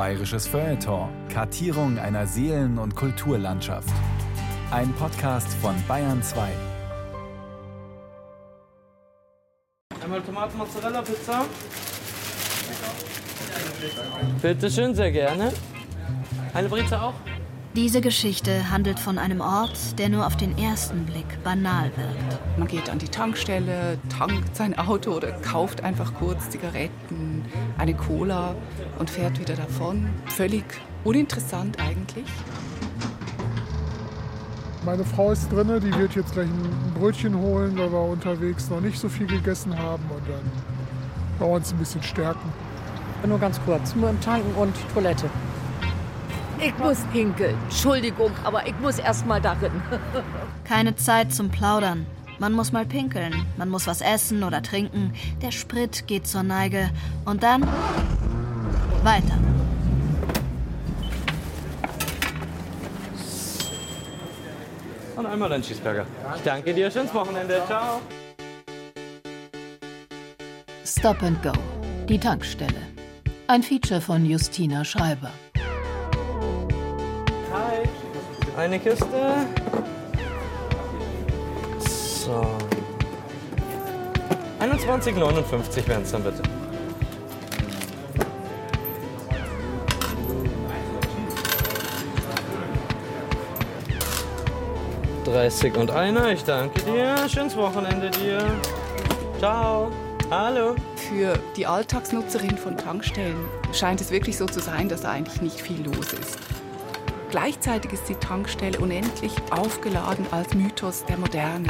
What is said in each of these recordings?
Bayerisches Feuilleton. Kartierung einer Seelen- und Kulturlandschaft. Ein Podcast von Bayern 2. Einmal Tomaten Mozzarella Pizza. Bitte schön, sehr gerne. Eine Brezel auch? Diese Geschichte handelt von einem Ort, der nur auf den ersten Blick banal wirkt. Man geht an die Tankstelle, tankt sein Auto oder kauft einfach kurz Zigaretten, eine Cola und fährt wieder davon. Völlig uninteressant eigentlich. Meine Frau ist drin, die wird jetzt gleich ein Brötchen holen, weil wir unterwegs noch nicht so viel gegessen haben und dann wollen wir uns ein bisschen stärken. Nur ganz kurz, nur im Tanken und Toilette. Ich muss pinkeln. Entschuldigung, aber ich muss erst mal darin. Keine Zeit zum Plaudern. Man muss mal pinkeln, man muss was essen oder trinken, der Sprit geht zur Neige und dann weiter. Und einmal ein Cheeseburger. Ich danke dir, schönes Wochenende, ciao. Stop and Go. Die Tankstelle. Ein Feature von Justina Schreiber. Eine Kiste. So. 21,59 wären es dann bitte. Dreißig und einer, ich danke dir. Schönes Wochenende dir. Ciao. Hallo. Für die Alltagsnutzerin von Tankstellen scheint es wirklich so zu sein, dass da eigentlich nicht viel los ist. Gleichzeitig ist die Tankstelle unendlich aufgeladen als Mythos der Moderne.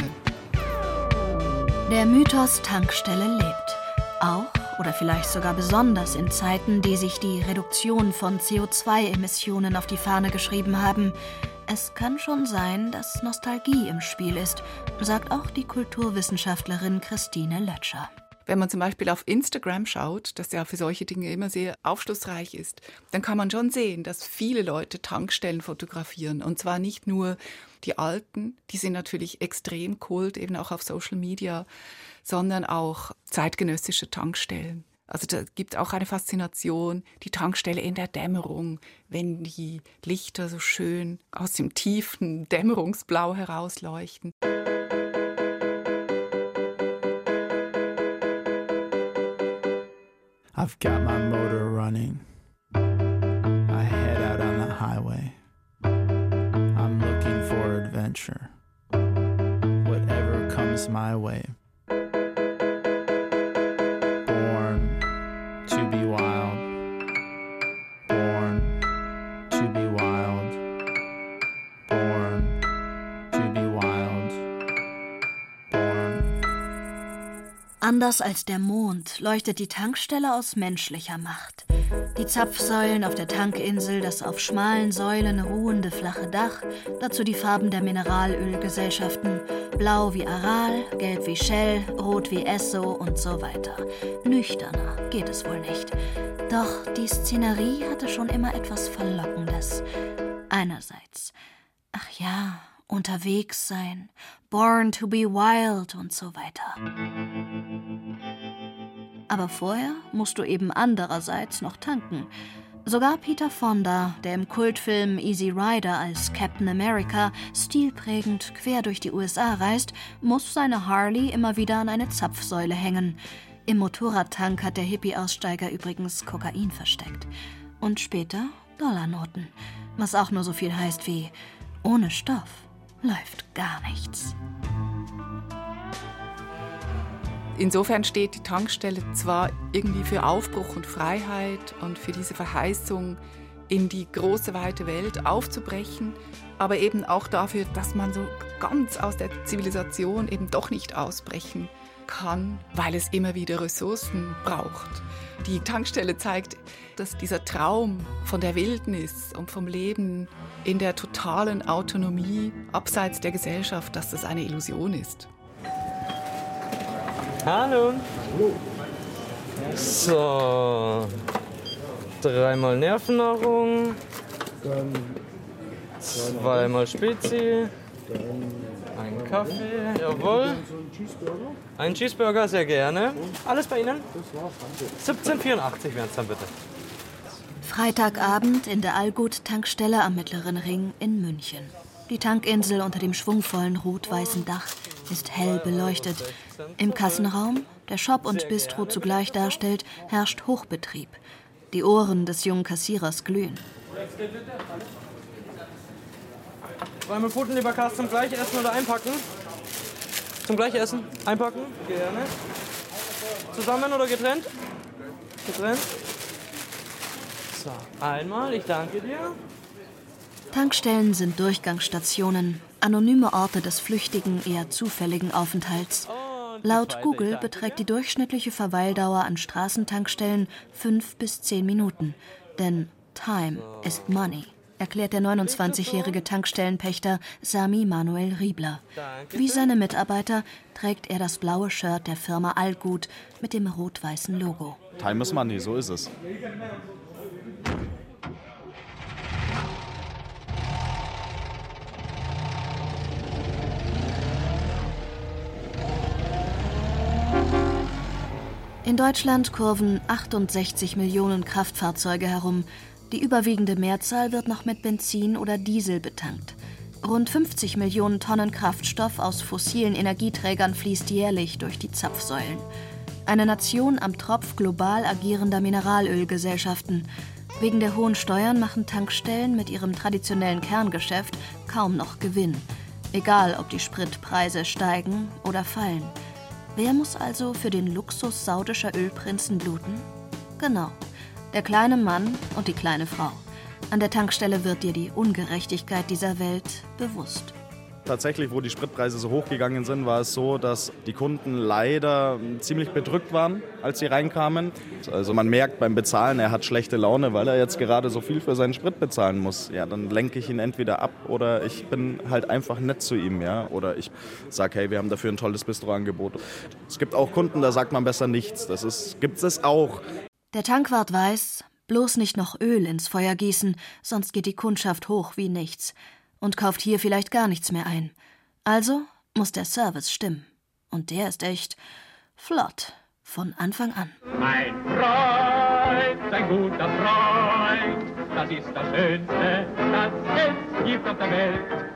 Der Mythos Tankstelle lebt. Auch oder vielleicht sogar besonders in Zeiten, die sich die Reduktion von CO2-Emissionen auf die Fahne geschrieben haben. Es kann schon sein, dass Nostalgie im Spiel ist, sagt auch die Kulturwissenschaftlerin Christine Lötscher. Wenn man zum Beispiel auf Instagram schaut, das ja für solche Dinge immer sehr aufschlussreich ist, dann kann man schon sehen, dass viele Leute Tankstellen fotografieren. Und zwar nicht nur die alten, die sind natürlich extrem kult, eben auch auf Social Media, sondern auch zeitgenössische Tankstellen. Also da gibt auch eine Faszination, die Tankstelle in der Dämmerung, wenn die Lichter so schön aus dem tiefen Dämmerungsblau herausleuchten. I've got my motor running. I head out on the highway. I'm looking for adventure. Whatever comes my way. Anders als der Mond leuchtet die Tankstelle aus menschlicher Macht. Die Zapfsäulen auf der Tankinsel, das auf schmalen Säulen ruhende flache Dach, dazu die Farben der Mineralölgesellschaften, blau wie Aral, gelb wie Shell, rot wie Esso und so weiter. Nüchterner geht es wohl nicht. Doch die Szenerie hatte schon immer etwas Verlockendes. Einerseits, ach ja, unterwegs sein, born to be wild und so weiter. Aber vorher musst du eben andererseits noch tanken. Sogar Peter Fonda, der im Kultfilm Easy Rider als Captain America stilprägend quer durch die USA reist, muss seine Harley immer wieder an eine Zapfsäule hängen. Im Motorradtank hat der Hippie-Aussteiger übrigens Kokain versteckt. Und später Dollarnoten. Was auch nur so viel heißt wie ohne Stoff läuft gar nichts. Insofern steht die Tankstelle zwar irgendwie für Aufbruch und Freiheit und für diese Verheißung, in die große weite Welt aufzubrechen, aber eben auch dafür, dass man so ganz aus der Zivilisation eben doch nicht ausbrechen kann, weil es immer wieder Ressourcen braucht. Die Tankstelle zeigt, dass dieser Traum von der Wildnis und vom Leben in der totalen Autonomie abseits der Gesellschaft, dass das eine Illusion ist. Hallo. So. Dreimal Nervennahrung. Zweimal Spezi. Ein Kaffee, jawohl. Ein Cheeseburger, sehr gerne. Alles bei Ihnen? 17,84 wären es dann bitte. Freitagabend in der Allgut-Tankstelle am Mittleren Ring in München. Die Tankinsel unter dem schwungvollen rot-weißen Dach ist hell beleuchtet. Im Kassenraum, der Shop und Bistro zugleich darstellt, herrscht Hochbetrieb. Die Ohren des jungen Kassierers glühen. Zweimal Pfoten, lieber Karst, zum gleich essen oder einpacken? Zum gleich essen? Einpacken? Gerne. Zusammen oder getrennt? Getrennt. So, einmal, ich danke dir. Tankstellen sind Durchgangsstationen, anonyme Orte des flüchtigen, eher zufälligen Aufenthalts. Laut Google beträgt die durchschnittliche Verweildauer an Straßentankstellen fünf bis zehn Minuten. Denn Time ist Money, erklärt der 29-jährige Tankstellenpächter Sami Manuel Riebler. Wie seine Mitarbeiter trägt er das blaue Shirt der Firma Allgut mit dem rot-weißen Logo. Time is money, so ist es. In Deutschland kurven 68 Millionen Kraftfahrzeuge herum. Die überwiegende Mehrzahl wird noch mit Benzin oder Diesel betankt. Rund 50 Millionen Tonnen Kraftstoff aus fossilen Energieträgern fließt jährlich durch die Zapfsäulen. Eine Nation am Tropf global agierender Mineralölgesellschaften. Wegen der hohen Steuern machen Tankstellen mit ihrem traditionellen Kerngeschäft kaum noch Gewinn. Egal, ob die Spritpreise steigen oder fallen. Wer muss also für den Luxus saudischer Ölprinzen bluten? Genau, der kleine Mann und die kleine Frau. An der Tankstelle wird dir die Ungerechtigkeit dieser Welt bewusst. Tatsächlich, wo die Spritpreise so hochgegangen sind, war es so, dass die Kunden leider ziemlich bedrückt waren, als sie reinkamen. Also man merkt beim Bezahlen, er hat schlechte Laune, weil er jetzt gerade so viel für seinen Sprit bezahlen muss. Ja, dann lenke ich ihn entweder ab oder ich bin halt einfach nett zu ihm, ja. Oder ich sage, hey, wir haben dafür ein tolles Bistroangebot. Es gibt auch Kunden, da sagt man besser nichts. Das ist, gibt es auch. Der Tankwart weiß, bloß nicht noch Öl ins Feuer gießen, sonst geht die Kundschaft hoch wie nichts und kauft hier vielleicht gar nichts mehr ein. Also muss der Service stimmen. Und der ist echt flott von Anfang an. Ein Freund, ein guter Freund, das ist das Schönste, das es gibt auf der Welt.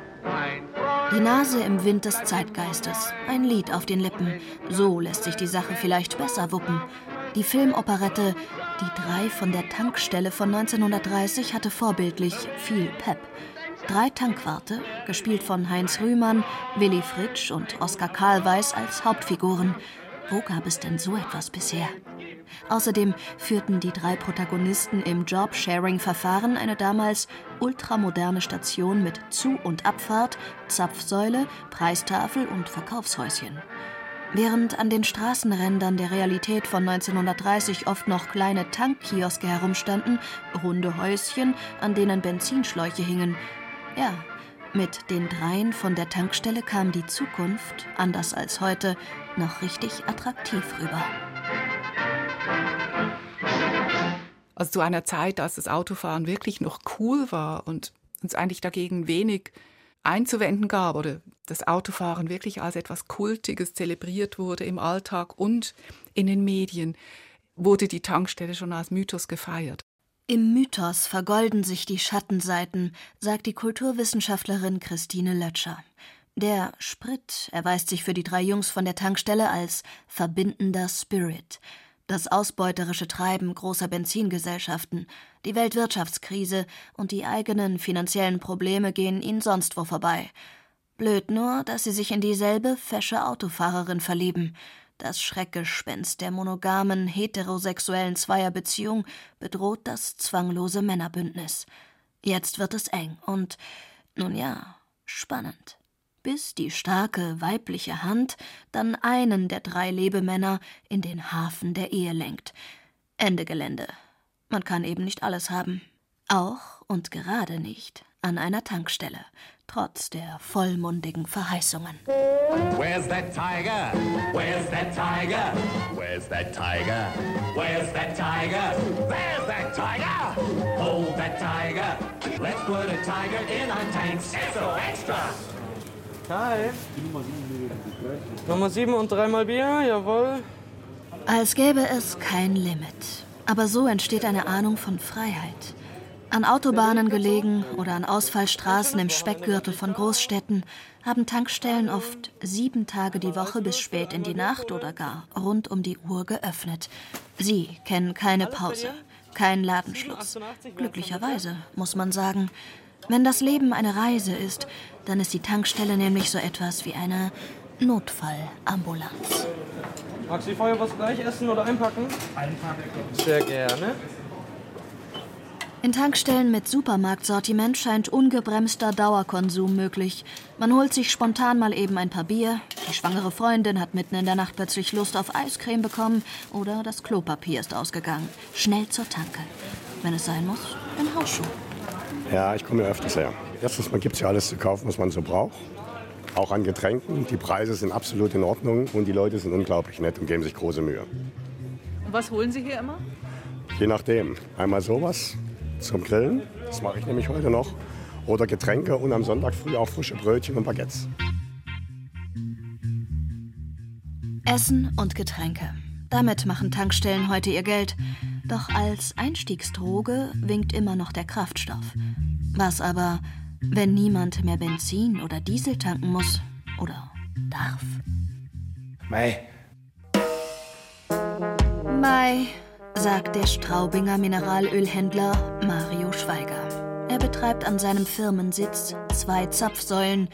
Die Nase im Wind des Zeitgeistes, ein Lied auf den Lippen. So lässt sich die Sache vielleicht besser wuppen. Die Filmoperette Die drei von der Tankstelle von 1930 hatte vorbildlich viel Pep. Drei Tankwarte, gespielt von Heinz Rühmann, Willy Fritsch und Oskar Karlweiß als Hauptfiguren. Wo gab es denn so etwas bisher? Außerdem führten die drei Protagonisten im Job-Sharing-Verfahren eine damals ultramoderne Station mit Zu- und Abfahrt, Zapfsäule, Preistafel und Verkaufshäuschen. Während an den Straßenrändern der Realität von 1930 oft noch kleine Tankkioske herumstanden, runde Häuschen, an denen Benzinschläuche hingen, ja, mit den dreien von der Tankstelle kam die Zukunft, anders als heute, noch richtig attraktiv rüber. Also zu einer Zeit, als das Autofahren wirklich noch cool war und uns eigentlich dagegen wenig einzuwenden gab oder das Autofahren wirklich als etwas Kultiges zelebriert wurde im Alltag und in den Medien, wurde die Tankstelle schon als Mythos gefeiert. Im Mythos vergolden sich die Schattenseiten, sagt die Kulturwissenschaftlerin Christine Lötscher. Der Sprit erweist sich für die drei Jungs von der Tankstelle als verbindender Spirit. Das ausbeuterische Treiben großer Benzingesellschaften, die Weltwirtschaftskrise und die eigenen finanziellen Probleme gehen ihnen sonst wo vorbei. Blöd nur, dass sie sich in dieselbe fesche Autofahrerin verlieben. Das Schreckgespenst der monogamen, heterosexuellen Zweierbeziehung bedroht das zwanglose Männerbündnis. Jetzt wird es eng und, nun ja, spannend. Bis die starke weibliche Hand dann einen der drei Lebemänner in den Hafen der Ehe lenkt. Ende Gelände. Man kann eben nicht alles haben. Auch und gerade nicht an einer Tankstelle, trotz der vollmundigen Verheißungen. Where's that tiger? Where's that tiger? Where's that tiger? Where's that tiger? There's that tiger! Hold that tiger! Let's put a tiger in our tanks. So extra! Hi. Nummer 7 und dreimal Bier, jawohl. Als gäbe es kein Limit. Aber so entsteht eine Ahnung von Freiheit. An Autobahnen gelegen oder an Ausfallstraßen im Speckgürtel von Großstädten haben Tankstellen oft sieben Tage die Woche bis spät in die Nacht oder gar rund um die Uhr geöffnet. Sie kennen keine Pause, keinen Ladenschluss. Glücklicherweise, muss man sagen. Wenn das Leben eine Reise ist, dann ist die Tankstelle nämlich so etwas wie eine Notfallambulanz. Magst du die vorher was gleich essen oder einpacken? Einpacken. Sehr gerne. In Tankstellen mit Supermarktsortiment scheint ungebremster Dauerkonsum möglich. Man holt sich spontan mal eben ein paar Bier, die schwangere Freundin hat mitten in der Nacht plötzlich Lust auf Eiscreme bekommen oder das Klopapier ist ausgegangen. Schnell zur Tanke. Wenn es sein muss, im Hausschuh. Ja, ich komme ja öfters her. Erstens mal gibt es ja alles zu kaufen, was man so braucht. Auch an Getränken. Die Preise sind absolut in Ordnung und die Leute sind unglaublich nett und geben sich große Mühe. Und was holen Sie hier immer? Je nachdem. Einmal sowas zum Grillen, das mache ich nämlich heute noch. Oder Getränke und am Sonntag früh auch frische Brötchen und Baguettes. Essen und Getränke. Damit machen Tankstellen heute ihr Geld. Doch als Einstiegsdroge winkt immer noch der Kraftstoff. Was aber, wenn niemand mehr Benzin oder Diesel tanken muss oder darf? Mei. Mai, sagt der Straubinger Mineralölhändler Mario Schweiger. Er betreibt an seinem Firmensitz zwei Zapfsäulen.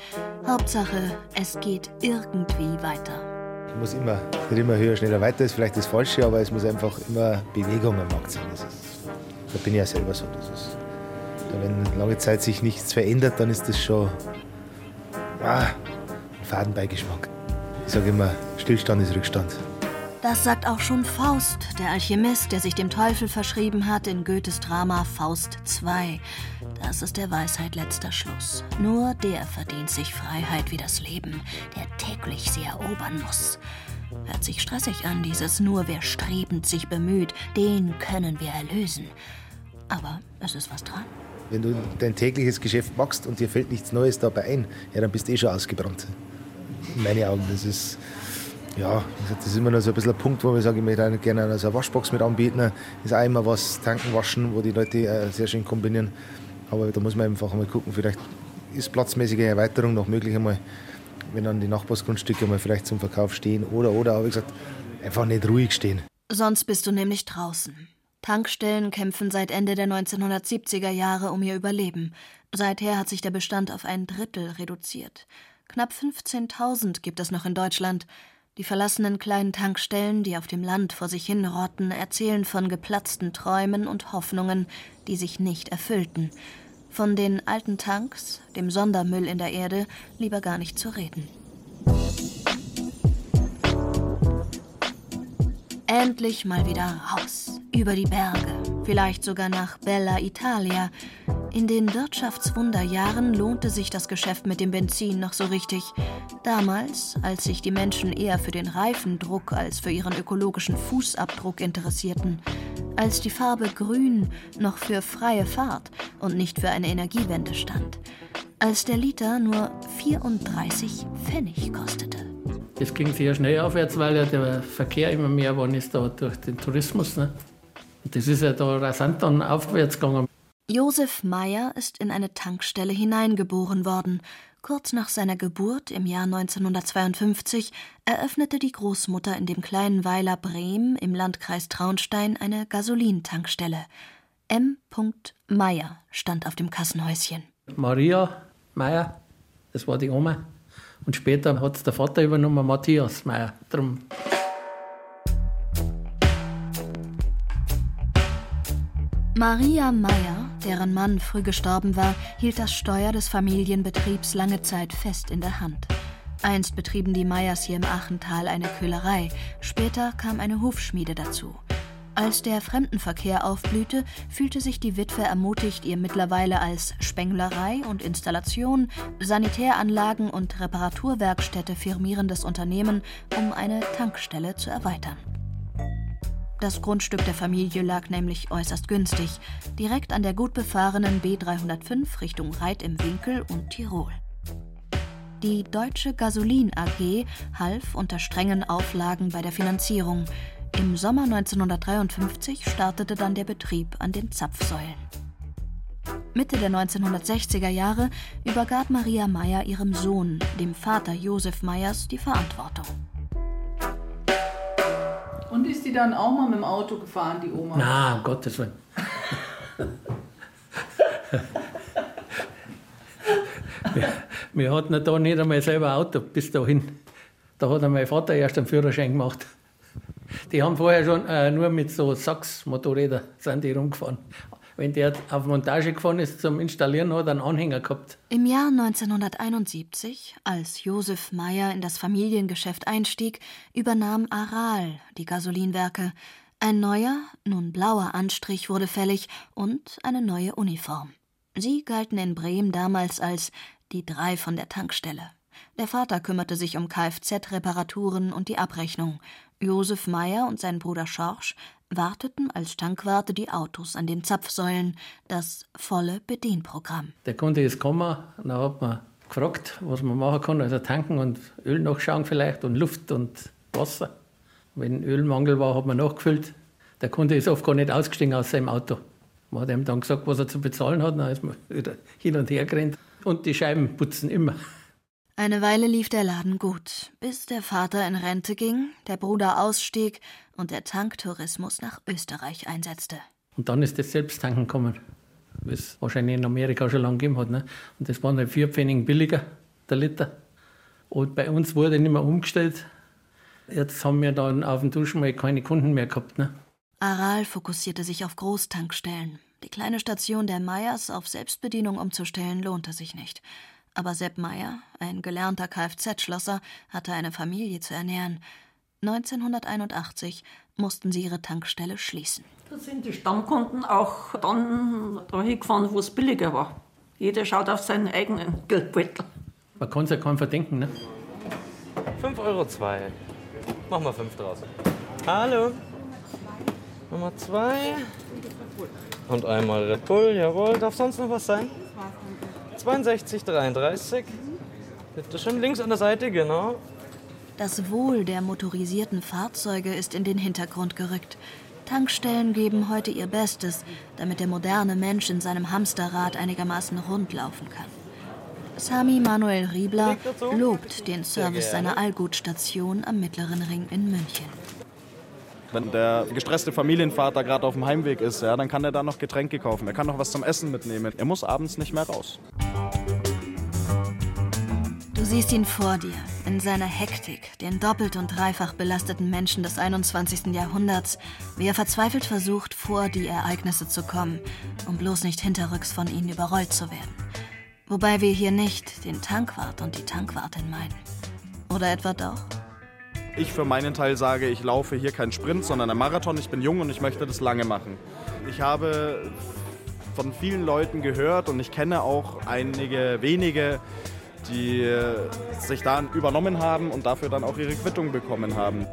Hauptsache, es geht irgendwie weiter. Ich muss immer, nicht immer höher, schneller, weiter ist vielleicht das Falsche, aber es muss einfach immer Bewegung am Markt sein. Ist, da bin ich ja selber so. Ist, wenn lange Zeit sich nichts verändert, dann ist das schon ah, ein Fadenbeigeschmack. Ich sage immer, Stillstand ist Rückstand. Das sagt auch schon Faust, der Alchemist, der sich dem Teufel verschrieben hat in Goethes Drama Faust II. Das ist der Weisheit letzter Schluss. Nur der verdient sich Freiheit wie das Leben, der täglich sie erobern muss. Hört sich stressig an, dieses nur wer strebend sich bemüht, den können wir erlösen. Aber es ist was dran. Wenn du dein tägliches Geschäft machst und dir fällt nichts Neues dabei ein, ja, dann bist du eh schon ausgebrannt. In meinen Augen. Das ist, ja, das ist immer noch so ein bisschen ein Punkt, wo wir sagen, ich möchte gerne eine Waschbox mit anbieten. Ist auch immer was, tanken, waschen, wo die Leute äh, sehr schön kombinieren. Aber da muss man einfach mal gucken, vielleicht ist platzmäßige Erweiterung noch möglich einmal, wenn dann die Nachbarsgrundstücke mal vielleicht zum Verkauf stehen oder, oder, aber wie gesagt, einfach nicht ruhig stehen. Sonst bist du nämlich draußen. Tankstellen kämpfen seit Ende der 1970er Jahre um ihr Überleben. Seither hat sich der Bestand auf ein Drittel reduziert. Knapp 15.000 gibt es noch in Deutschland. Die verlassenen kleinen Tankstellen, die auf dem Land vor sich hin rotten, erzählen von geplatzten Träumen und Hoffnungen, die sich nicht erfüllten. Von den alten Tanks, dem Sondermüll in der Erde, lieber gar nicht zu reden. Endlich mal wieder raus, über die Berge, vielleicht sogar nach Bella Italia. In den Wirtschaftswunderjahren lohnte sich das Geschäft mit dem Benzin noch so richtig. Damals, als sich die Menschen eher für den Reifendruck als für ihren ökologischen Fußabdruck interessierten. Als die Farbe Grün noch für freie Fahrt und nicht für eine Energiewende stand. Als der Liter nur 34 Pfennig kostete. Das ging sehr schnell aufwärts, weil ja der Verkehr immer mehr geworden ist da durch den Tourismus. Ne? Das ist ja da rasant dann aufwärts gegangen. Josef Meyer ist in eine Tankstelle hineingeboren worden. Kurz nach seiner Geburt im Jahr 1952 eröffnete die Großmutter in dem kleinen Weiler Brehm im Landkreis Traunstein eine Gasolintankstelle. M. Meyer stand auf dem Kassenhäuschen. Maria Meyer, das war die Oma. Und später hat es der Vater übernommen, Matthias Meyer. Drum. Maria Meyer, deren Mann früh gestorben war, hielt das Steuer des Familienbetriebs lange Zeit fest in der Hand. Einst betrieben die Meyers hier im Achental eine Köhlerei, später kam eine Hufschmiede dazu. Als der Fremdenverkehr aufblühte, fühlte sich die Witwe ermutigt, ihr mittlerweile als Spenglerei und Installation, Sanitäranlagen und Reparaturwerkstätte firmierendes Unternehmen um eine Tankstelle zu erweitern. Das Grundstück der Familie lag nämlich äußerst günstig, direkt an der gut befahrenen B305 Richtung Reit im Winkel und Tirol. Die Deutsche Gasolin AG half unter strengen Auflagen bei der Finanzierung. Im Sommer 1953 startete dann der Betrieb an den Zapfsäulen. Mitte der 1960er Jahre übergab Maria Meyer ihrem Sohn, dem Vater Josef Meyers, die Verantwortung. Und ist die dann auch mal mit dem Auto gefahren, die Oma? Na, um Gottes Willen. wir, wir hatten da nicht einmal selber Auto bis dahin. Da hat mein Vater erst einen Führerschein gemacht. Die haben vorher schon äh, nur mit so Sachs-Motorrädern sind die rumgefahren. Wenn der auf Montage gefahren ist zum Installieren, hat er einen Anhänger gehabt. Im Jahr 1971, als Josef Meyer in das Familiengeschäft einstieg, übernahm Aral die Gasolinwerke. Ein neuer, nun blauer Anstrich wurde fällig und eine neue Uniform. Sie galten in Bremen damals als die drei von der Tankstelle. Der Vater kümmerte sich um Kfz-Reparaturen und die Abrechnung. Josef Meyer und sein Bruder Schorsch warteten als Tankwarte die Autos an den Zapfsäulen, das volle Bedienprogramm. Der Kunde ist gekommen, dann hat man gefragt, was man machen kann, also tanken und Öl nachschauen vielleicht und Luft und Wasser. Wenn Ölmangel war, hat man nachgefüllt. Der Kunde ist oft gar nicht ausgestiegen aus seinem Auto. Man hat ihm dann gesagt, was er zu bezahlen hat, dann ist man wieder hin und her gerannt. Und die Scheiben putzen immer. Eine Weile lief der Laden gut, bis der Vater in Rente ging, der Bruder ausstieg und der Tanktourismus nach Österreich einsetzte. Und dann ist das Selbsttanken gekommen, was es wahrscheinlich in Amerika schon lange gegeben hat. Ne? Und das waren halt vier Pfennig billiger, der Liter. Und bei uns wurde nicht mehr umgestellt. Jetzt haben wir dann auf dem Duschen mal keine Kunden mehr gehabt. Ne? Aral fokussierte sich auf Großtankstellen. Die kleine Station der Meyers auf Selbstbedienung umzustellen, lohnte sich nicht. Aber Sepp Meyer, ein gelernter Kfz-Schlosser, hatte eine Familie zu ernähren. 1981 mussten sie ihre Tankstelle schließen. Da sind die Stammkunden auch dann dahin gefahren, wo es billiger war. Jeder schaut auf seinen eigenen Geldbeutel. Man kann es ja kaum verdenken, ne? 5,2 Euro. Zwei. Machen wir 5 draus. Hallo. Nummer 2. Und einmal Red Bull, jawohl. Darf sonst noch was sein? 62,33. Bitte schön, links an der Seite, genau. Das Wohl der motorisierten Fahrzeuge ist in den Hintergrund gerückt. Tankstellen geben heute ihr Bestes, damit der moderne Mensch in seinem Hamsterrad einigermaßen rund laufen kann. Sami Manuel Riebler lobt den Service seiner Allgutstation am Mittleren Ring in München. Wenn der gestresste Familienvater gerade auf dem Heimweg ist, ja, dann kann er da noch Getränke kaufen. Er kann noch was zum Essen mitnehmen. Er muss abends nicht mehr raus. Du siehst ihn vor dir, in seiner Hektik, den doppelt und dreifach belasteten Menschen des 21. Jahrhunderts, wie er verzweifelt versucht, vor die Ereignisse zu kommen, um bloß nicht hinterrücks von ihnen überrollt zu werden. Wobei wir hier nicht den Tankwart und die Tankwartin meinen. Oder etwa doch? Ich für meinen Teil sage, ich laufe hier keinen Sprint, sondern einen Marathon. Ich bin jung und ich möchte das lange machen. Ich habe von vielen Leuten gehört und ich kenne auch einige wenige, die sich da übernommen haben und dafür dann auch ihre Quittung bekommen haben.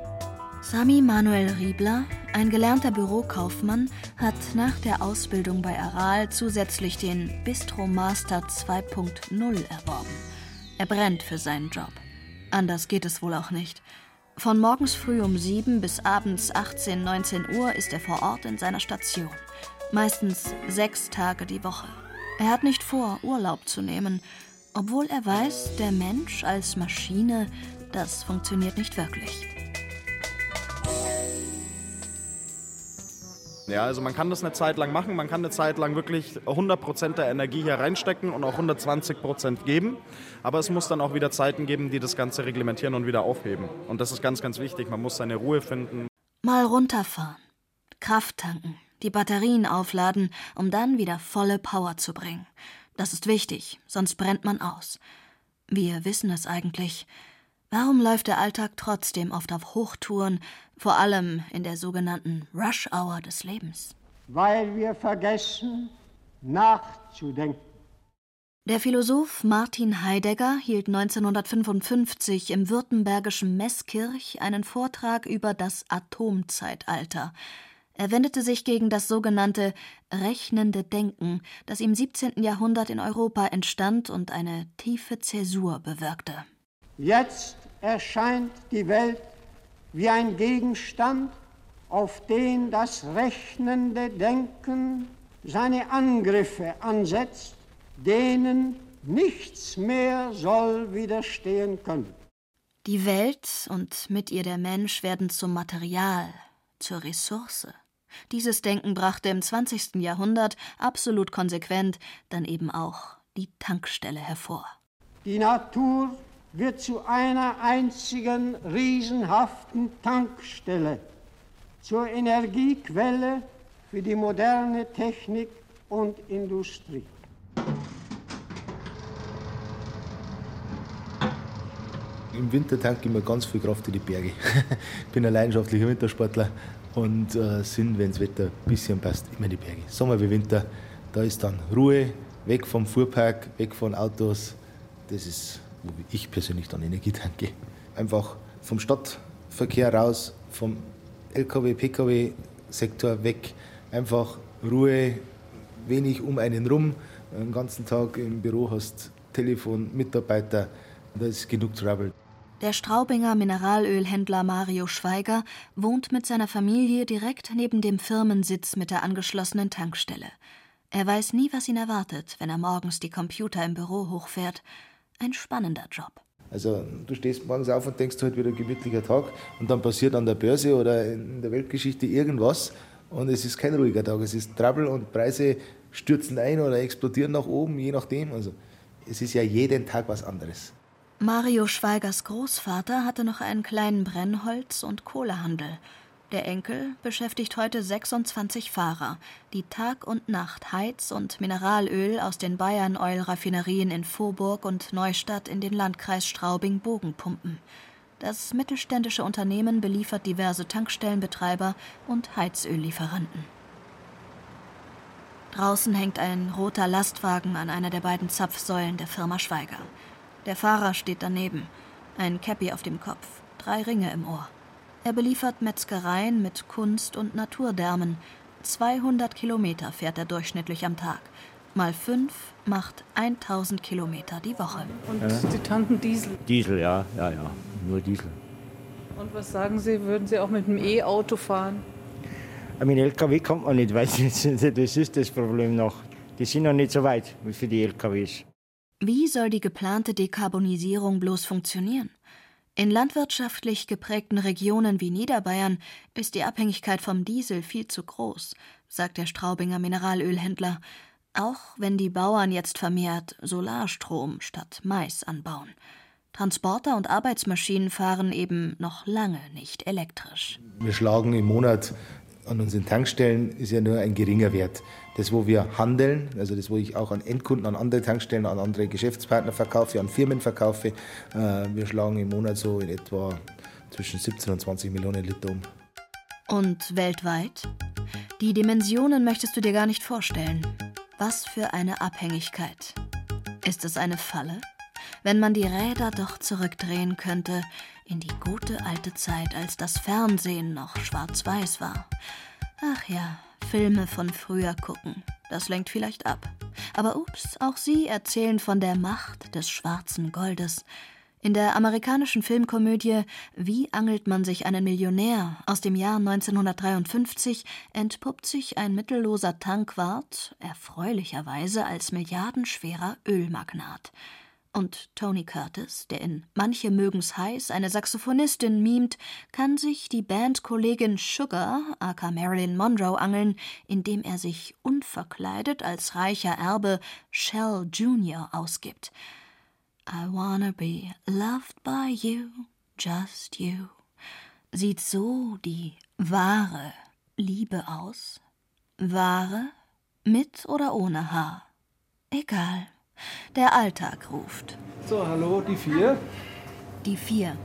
Sami Manuel Riebler, ein gelernter Bürokaufmann, hat nach der Ausbildung bei Aral zusätzlich den Bistro Master 2.0 erworben. Er brennt für seinen Job. Anders geht es wohl auch nicht. Von morgens früh um 7 bis abends 18, 19 Uhr ist er vor Ort in seiner Station. Meistens sechs Tage die Woche. Er hat nicht vor, Urlaub zu nehmen, obwohl er weiß, der Mensch als Maschine, das funktioniert nicht wirklich. Ja, also man kann das eine Zeit lang machen, man kann eine Zeit lang wirklich 100% der Energie hier reinstecken und auch 120% geben. Aber es muss dann auch wieder Zeiten geben, die das Ganze reglementieren und wieder aufheben. Und das ist ganz, ganz wichtig. Man muss seine Ruhe finden. Mal runterfahren, Kraft tanken, die Batterien aufladen, um dann wieder volle Power zu bringen. Das ist wichtig, sonst brennt man aus. Wir wissen es eigentlich. Warum läuft der Alltag trotzdem oft auf Hochtouren, vor allem in der sogenannten Rush Hour des Lebens? Weil wir vergessen, nachzudenken. Der Philosoph Martin Heidegger hielt 1955 im württembergischen Meßkirch einen Vortrag über das Atomzeitalter. Er wendete sich gegen das sogenannte rechnende Denken, das im 17. Jahrhundert in Europa entstand und eine tiefe Zäsur bewirkte. Jetzt erscheint die Welt wie ein Gegenstand, auf den das rechnende Denken seine Angriffe ansetzt, denen nichts mehr soll widerstehen können. Die Welt und mit ihr der Mensch werden zum Material, zur Ressource. Dieses Denken brachte im 20. Jahrhundert absolut konsequent dann eben auch die Tankstelle hervor. Die Natur wird zu einer einzigen riesenhaften Tankstelle, zur Energiequelle für die moderne Technik und Industrie. Im Winter tanke ich mir ganz viel Kraft in die Berge. ich bin ein leidenschaftlicher Wintersportler und äh, sind, wenn das Wetter ein bisschen passt, immer in die Berge. Sommer wie Winter, da ist dann Ruhe, weg vom Fuhrpark, weg von Autos. Das ist, wo ich persönlich dann Energie tanke. Einfach vom Stadtverkehr raus, vom LKW, PKW-Sektor weg. Einfach Ruhe, wenig um einen rum. Den ganzen Tag im Büro hast Telefon, Mitarbeiter, da ist genug Trouble. Der Straubinger Mineralölhändler Mario Schweiger wohnt mit seiner Familie direkt neben dem Firmensitz mit der angeschlossenen Tankstelle. Er weiß nie, was ihn erwartet, wenn er morgens die Computer im Büro hochfährt. Ein spannender Job. Also du stehst morgens auf und denkst heute wieder ein gemütlicher Tag und dann passiert an der Börse oder in der Weltgeschichte irgendwas und es ist kein ruhiger Tag. Es ist Trouble und Preise stürzen ein oder explodieren nach oben, je nachdem. Also es ist ja jeden Tag was anderes. Mario Schweigers Großvater hatte noch einen kleinen Brennholz- und Kohlehandel. Der Enkel beschäftigt heute 26 Fahrer, die Tag und Nacht Heiz- und Mineralöl aus den Bayern Oil Raffinerien in Vorburg und Neustadt in den Landkreis Straubing-Bogen pumpen. Das mittelständische Unternehmen beliefert diverse Tankstellenbetreiber und Heizöllieferanten. Draußen hängt ein roter Lastwagen an einer der beiden Zapfsäulen der Firma Schweiger. Der Fahrer steht daneben, ein Käppi auf dem Kopf, drei Ringe im Ohr. Er beliefert Metzgereien mit Kunst- und Naturdärmen. 200 Kilometer fährt er durchschnittlich am Tag. Mal fünf macht 1000 Kilometer die Woche. Und Sie tanken Diesel. Diesel, ja, ja, ja, nur Diesel. Und was sagen Sie, würden Sie auch mit einem E-Auto fahren? Mit LKW kommt man nicht weit. Das ist das Problem noch. Die sind noch nicht so weit wie für die LKWs. Wie soll die geplante Dekarbonisierung bloß funktionieren? In landwirtschaftlich geprägten Regionen wie Niederbayern ist die Abhängigkeit vom Diesel viel zu groß, sagt der Straubinger Mineralölhändler, auch wenn die Bauern jetzt vermehrt Solarstrom statt Mais anbauen. Transporter und Arbeitsmaschinen fahren eben noch lange nicht elektrisch. Wir schlagen im Monat an unseren Tankstellen ist ja nur ein geringer Wert. Das, wo wir handeln, also das, wo ich auch an Endkunden, an andere Tankstellen, an andere Geschäftspartner verkaufe, an Firmen verkaufe, äh, wir schlagen im Monat so in etwa zwischen 17 und 20 Millionen Liter um. Und weltweit? Die Dimensionen möchtest du dir gar nicht vorstellen. Was für eine Abhängigkeit. Ist es eine Falle? Wenn man die Räder doch zurückdrehen könnte in die gute alte Zeit, als das Fernsehen noch schwarz-weiß war. Ach ja, Filme von früher gucken. Das lenkt vielleicht ab. Aber ups, auch sie erzählen von der Macht des schwarzen Goldes. In der amerikanischen Filmkomödie Wie angelt man sich einen Millionär aus dem Jahr 1953 entpuppt sich ein mittelloser Tankwart erfreulicherweise als milliardenschwerer Ölmagnat. Und Tony Curtis, der in Manche mögen's heiß eine Saxophonistin mimt, kann sich die Bandkollegin Sugar, aka Marilyn Monroe, angeln, indem er sich unverkleidet als reicher Erbe Shell Jr. ausgibt. I wanna be loved by you, just you. Sieht so die wahre Liebe aus? Wahre? Mit oder ohne Haar? Egal. Der Alltag ruft. So, hallo, die vier. Die vier,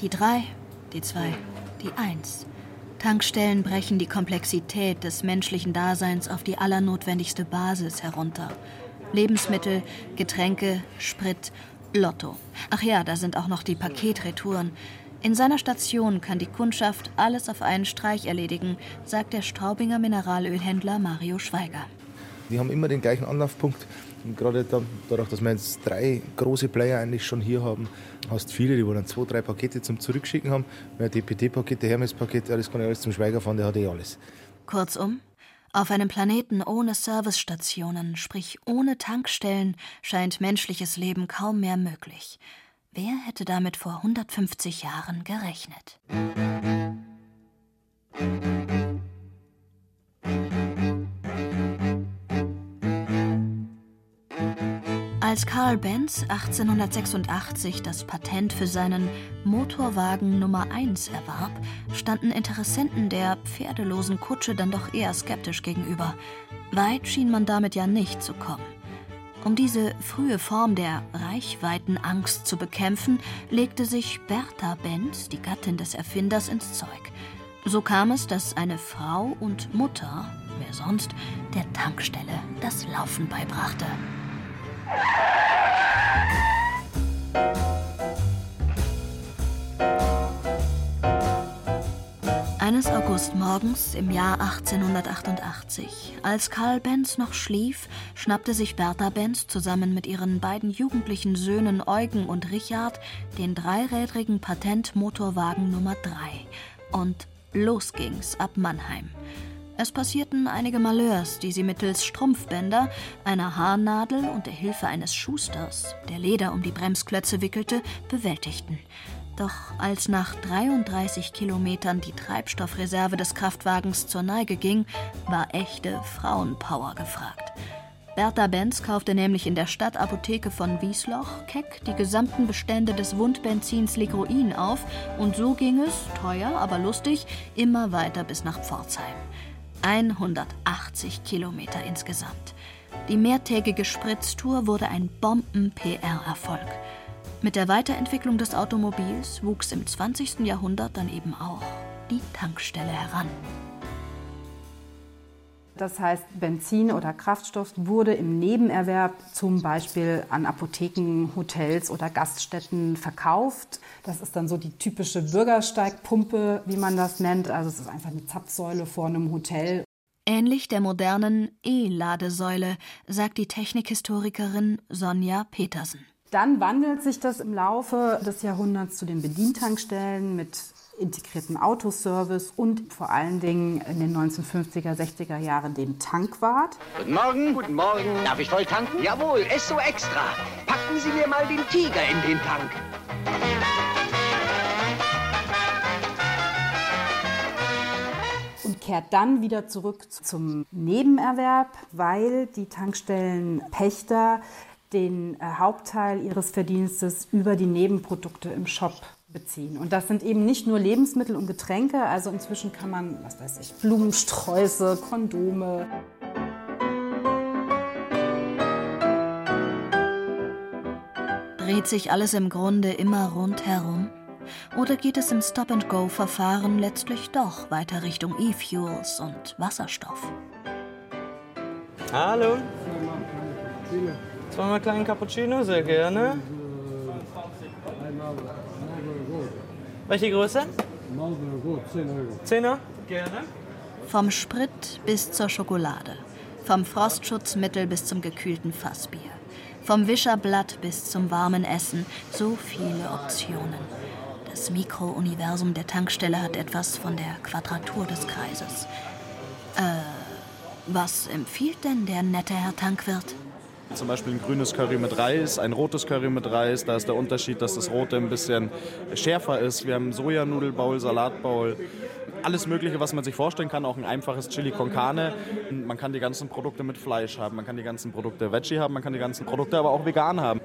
die drei, die zwei, die eins. Tankstellen brechen die Komplexität des menschlichen Daseins auf die allernotwendigste Basis herunter. Lebensmittel, Getränke, Sprit, Lotto. Ach ja, da sind auch noch die Paketretouren. In seiner Station kann die Kundschaft alles auf einen Streich erledigen, sagt der Straubinger Mineralölhändler Mario Schweiger. Die haben immer den gleichen Anlaufpunkt. Und gerade da, dadurch, dass wir jetzt drei große Player eigentlich schon hier haben, hast viele, die dann zwei, drei Pakete zum Zurückschicken haben. Ja, DPT-Pakete, Hermes-Pakete, das kann ich alles zum Schweiger fahren, der hat eh alles. Kurzum, auf einem Planeten ohne Servicestationen, sprich ohne Tankstellen, scheint menschliches Leben kaum mehr möglich. Wer hätte damit vor 150 Jahren gerechnet? Als Karl Benz 1886 das Patent für seinen Motorwagen Nummer 1 erwarb, standen Interessenten der pferdelosen Kutsche dann doch eher skeptisch gegenüber. Weit schien man damit ja nicht zu kommen. Um diese frühe Form der Reichweitenangst zu bekämpfen, legte sich Bertha Benz, die Gattin des Erfinders, ins Zeug. So kam es, dass eine Frau und Mutter, wer sonst, der Tankstelle das Laufen beibrachte. Eines Augustmorgens im Jahr 1888, als Karl Benz noch schlief, schnappte sich Bertha Benz zusammen mit ihren beiden jugendlichen Söhnen Eugen und Richard den dreirädrigen Patentmotorwagen Nummer 3 und los ging's ab Mannheim. Es passierten einige Malheurs, die sie mittels Strumpfbänder, einer Haarnadel und der Hilfe eines Schusters, der Leder um die Bremsklötze wickelte, bewältigten. Doch als nach 33 Kilometern die Treibstoffreserve des Kraftwagens zur Neige ging, war echte Frauenpower gefragt. Bertha Benz kaufte nämlich in der Stadtapotheke von Wiesloch keck die gesamten Bestände des Wundbenzins Ligroin auf und so ging es, teuer, aber lustig, immer weiter bis nach Pforzheim. 180 Kilometer insgesamt. Die mehrtägige Spritztour wurde ein Bomben-PR-Erfolg. Mit der Weiterentwicklung des Automobils wuchs im 20. Jahrhundert dann eben auch die Tankstelle heran. Das heißt, Benzin oder Kraftstoff wurde im Nebenerwerb zum Beispiel an Apotheken, Hotels oder Gaststätten verkauft. Das ist dann so die typische Bürgersteigpumpe, wie man das nennt. Also es ist einfach eine Zapfsäule vor einem Hotel. Ähnlich der modernen E-Ladesäule, sagt die Technikhistorikerin Sonja Petersen. Dann wandelt sich das im Laufe des Jahrhunderts zu den Bedientankstellen mit integrierten Autoservice und vor allen Dingen in den 1950er, 60er Jahren den Tankwart. Guten Morgen. Guten Morgen. Darf ich voll tanken? Jawohl, Esso Extra. Packen Sie mir mal den Tiger in den Tank. und kehrt dann wieder zurück zum Nebenerwerb, weil die Tankstellenpächter den äh, Hauptteil ihres Verdienstes über die Nebenprodukte im Shop beziehen. Und das sind eben nicht nur Lebensmittel und Getränke, also inzwischen kann man, was weiß ich, Blumensträuße, Kondome. Dreht sich alles im Grunde immer rundherum? Oder geht es im Stop-and-Go-Verfahren letztlich doch weiter Richtung E-Fuels und Wasserstoff? Hallo. Zweimal kleinen Cappuccino, sehr gerne. Welche Größe? 10er? Gerne. Vom Sprit bis zur Schokolade. Vom Frostschutzmittel bis zum gekühlten Fassbier. Vom Wischerblatt bis zum warmen Essen. So viele Optionen. Das Mikrouniversum der Tankstelle hat etwas von der Quadratur des Kreises. Äh, was empfiehlt denn der nette Herr Tankwirt? Zum Beispiel ein grünes Curry mit Reis, ein rotes Curry mit Reis. Da ist der Unterschied, dass das rote ein bisschen schärfer ist. Wir haben Sojanudelbowl, Salatbowl, alles Mögliche, was man sich vorstellen kann. Auch ein einfaches Chili con Carne. Man kann die ganzen Produkte mit Fleisch haben, man kann die ganzen Produkte Veggie haben, man kann die ganzen Produkte aber auch vegan haben.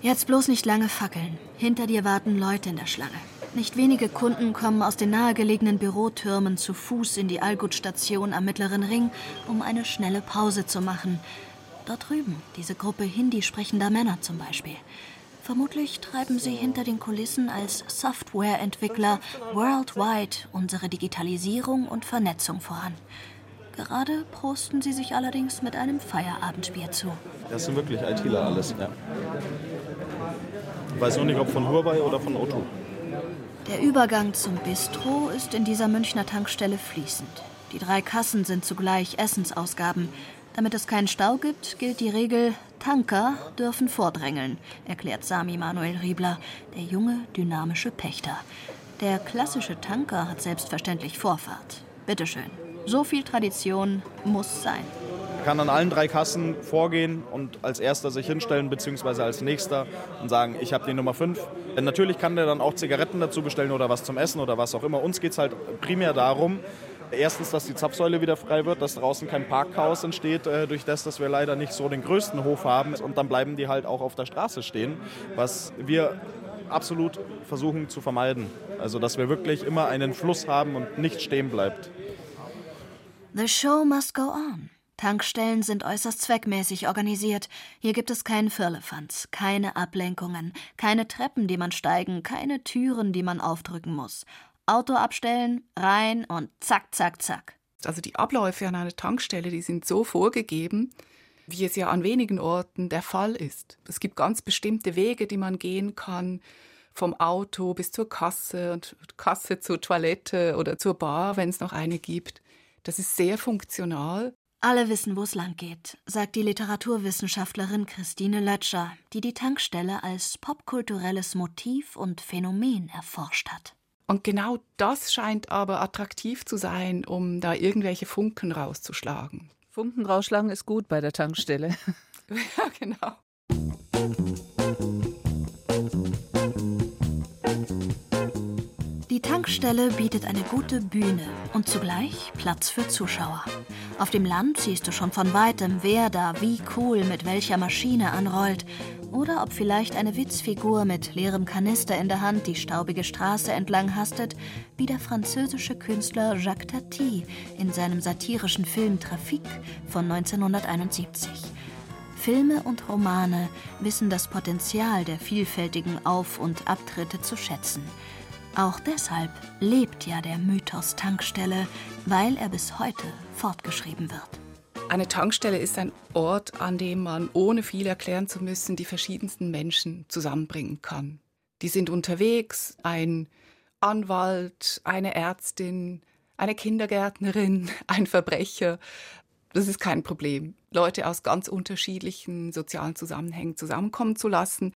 Jetzt bloß nicht lange fackeln. Hinter dir warten Leute in der Schlange. Nicht wenige Kunden kommen aus den nahegelegenen Bürotürmen zu Fuß in die Allgutstation am Mittleren Ring, um eine schnelle Pause zu machen. Dort drüben, diese Gruppe Hindi sprechender Männer zum Beispiel. Vermutlich treiben sie hinter den Kulissen als Softwareentwickler worldwide unsere Digitalisierung und Vernetzung voran. Gerade prosten sie sich allerdings mit einem Feierabendbier zu. Das sind wirklich ITler alles, ja. Ich weiß nur nicht, ob von Huawei oder von O2. Der Übergang zum Bistro ist in dieser Münchner Tankstelle fließend. Die drei Kassen sind zugleich Essensausgaben. Damit es keinen Stau gibt, gilt die Regel, Tanker dürfen vordrängeln, erklärt Sami Manuel Riebler, der junge, dynamische Pächter. Der klassische Tanker hat selbstverständlich Vorfahrt. Bitteschön. So viel Tradition muss sein. kann an allen drei Kassen vorgehen und als erster sich hinstellen, beziehungsweise als nächster und sagen, ich habe die Nummer 5. Natürlich kann der dann auch Zigaretten dazu bestellen oder was zum Essen oder was auch immer. Uns geht es halt primär darum, erstens, dass die Zapfsäule wieder frei wird, dass draußen kein Parkchaos entsteht, äh, durch das, dass wir leider nicht so den größten Hof haben. Und dann bleiben die halt auch auf der Straße stehen, was wir absolut versuchen zu vermeiden. Also, dass wir wirklich immer einen Fluss haben und nicht stehen bleibt. The show must go on. Tankstellen sind äußerst zweckmäßig organisiert. Hier gibt es keinen Firlefanz, keine Ablenkungen, keine Treppen, die man steigen, keine Türen, die man aufdrücken muss. Auto abstellen, rein und zack, zack, zack. Also die Abläufe an einer Tankstelle, die sind so vorgegeben, wie es ja an wenigen Orten der Fall ist. Es gibt ganz bestimmte Wege, die man gehen kann, vom Auto bis zur Kasse und Kasse zur Toilette oder zur Bar, wenn es noch eine gibt. Das ist sehr funktional. Alle wissen, wo es lang geht, sagt die Literaturwissenschaftlerin Christine Lötscher, die die Tankstelle als popkulturelles Motiv und Phänomen erforscht hat. Und genau das scheint aber attraktiv zu sein, um da irgendwelche Funken rauszuschlagen. Funken rausschlagen ist gut bei der Tankstelle. ja, genau. Die Tankstelle bietet eine gute Bühne und zugleich Platz für Zuschauer. Auf dem Land siehst du schon von weitem, wer da wie cool mit welcher Maschine anrollt. Oder ob vielleicht eine Witzfigur mit leerem Kanister in der Hand die staubige Straße entlang hastet, wie der französische Künstler Jacques Tati in seinem satirischen Film Trafic von 1971. Filme und Romane wissen das Potenzial der vielfältigen Auf- und Abtritte zu schätzen. Auch deshalb lebt ja der Mythos Tankstelle, weil er bis heute fortgeschrieben wird. Eine Tankstelle ist ein Ort, an dem man, ohne viel erklären zu müssen, die verschiedensten Menschen zusammenbringen kann. Die sind unterwegs, ein Anwalt, eine Ärztin, eine Kindergärtnerin, ein Verbrecher. Das ist kein Problem, Leute aus ganz unterschiedlichen sozialen Zusammenhängen zusammenkommen zu lassen.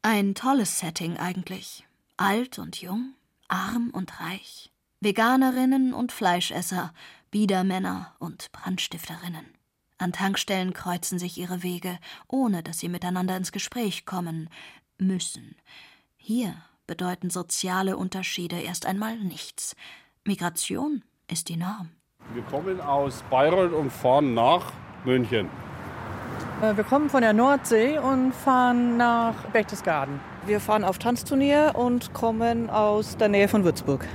Ein tolles Setting eigentlich. Alt und jung, arm und reich, Veganerinnen und Fleischesser, Biedermänner und Brandstifterinnen. An Tankstellen kreuzen sich ihre Wege, ohne dass sie miteinander ins Gespräch kommen müssen. Hier bedeuten soziale Unterschiede erst einmal nichts. Migration ist die Norm. Wir kommen aus Bayreuth und fahren nach München. Äh, Wir kommen von der Nordsee und fahren nach Berchtesgaden. Wir fahren auf Tanzturnier und kommen aus der Nähe von Würzburg.